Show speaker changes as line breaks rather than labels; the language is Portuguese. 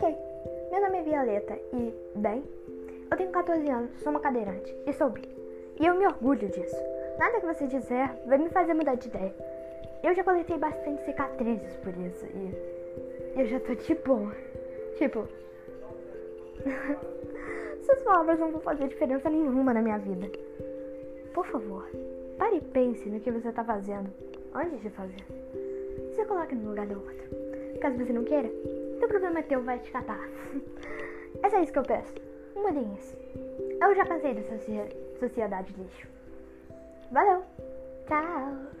Ok, meu nome é Violeta e, bem, eu tenho 14 anos, sou uma cadeirante e sou bi. E eu me orgulho disso. Nada que você dizer vai me fazer mudar de ideia. Eu já coletei bastante cicatrizes por isso e eu já tô de boa. Tipo, essas palavras não vão fazer diferença nenhuma na minha vida. Por favor, pare e pense no que você tá fazendo antes de fazer. Se coloque no lugar do outro. Caso você não queira, seu problema é teu, vai te catar. É só isso que eu peço. Mudinhas. Eu já cansei dessa sociedade lixo. Valeu. Tchau.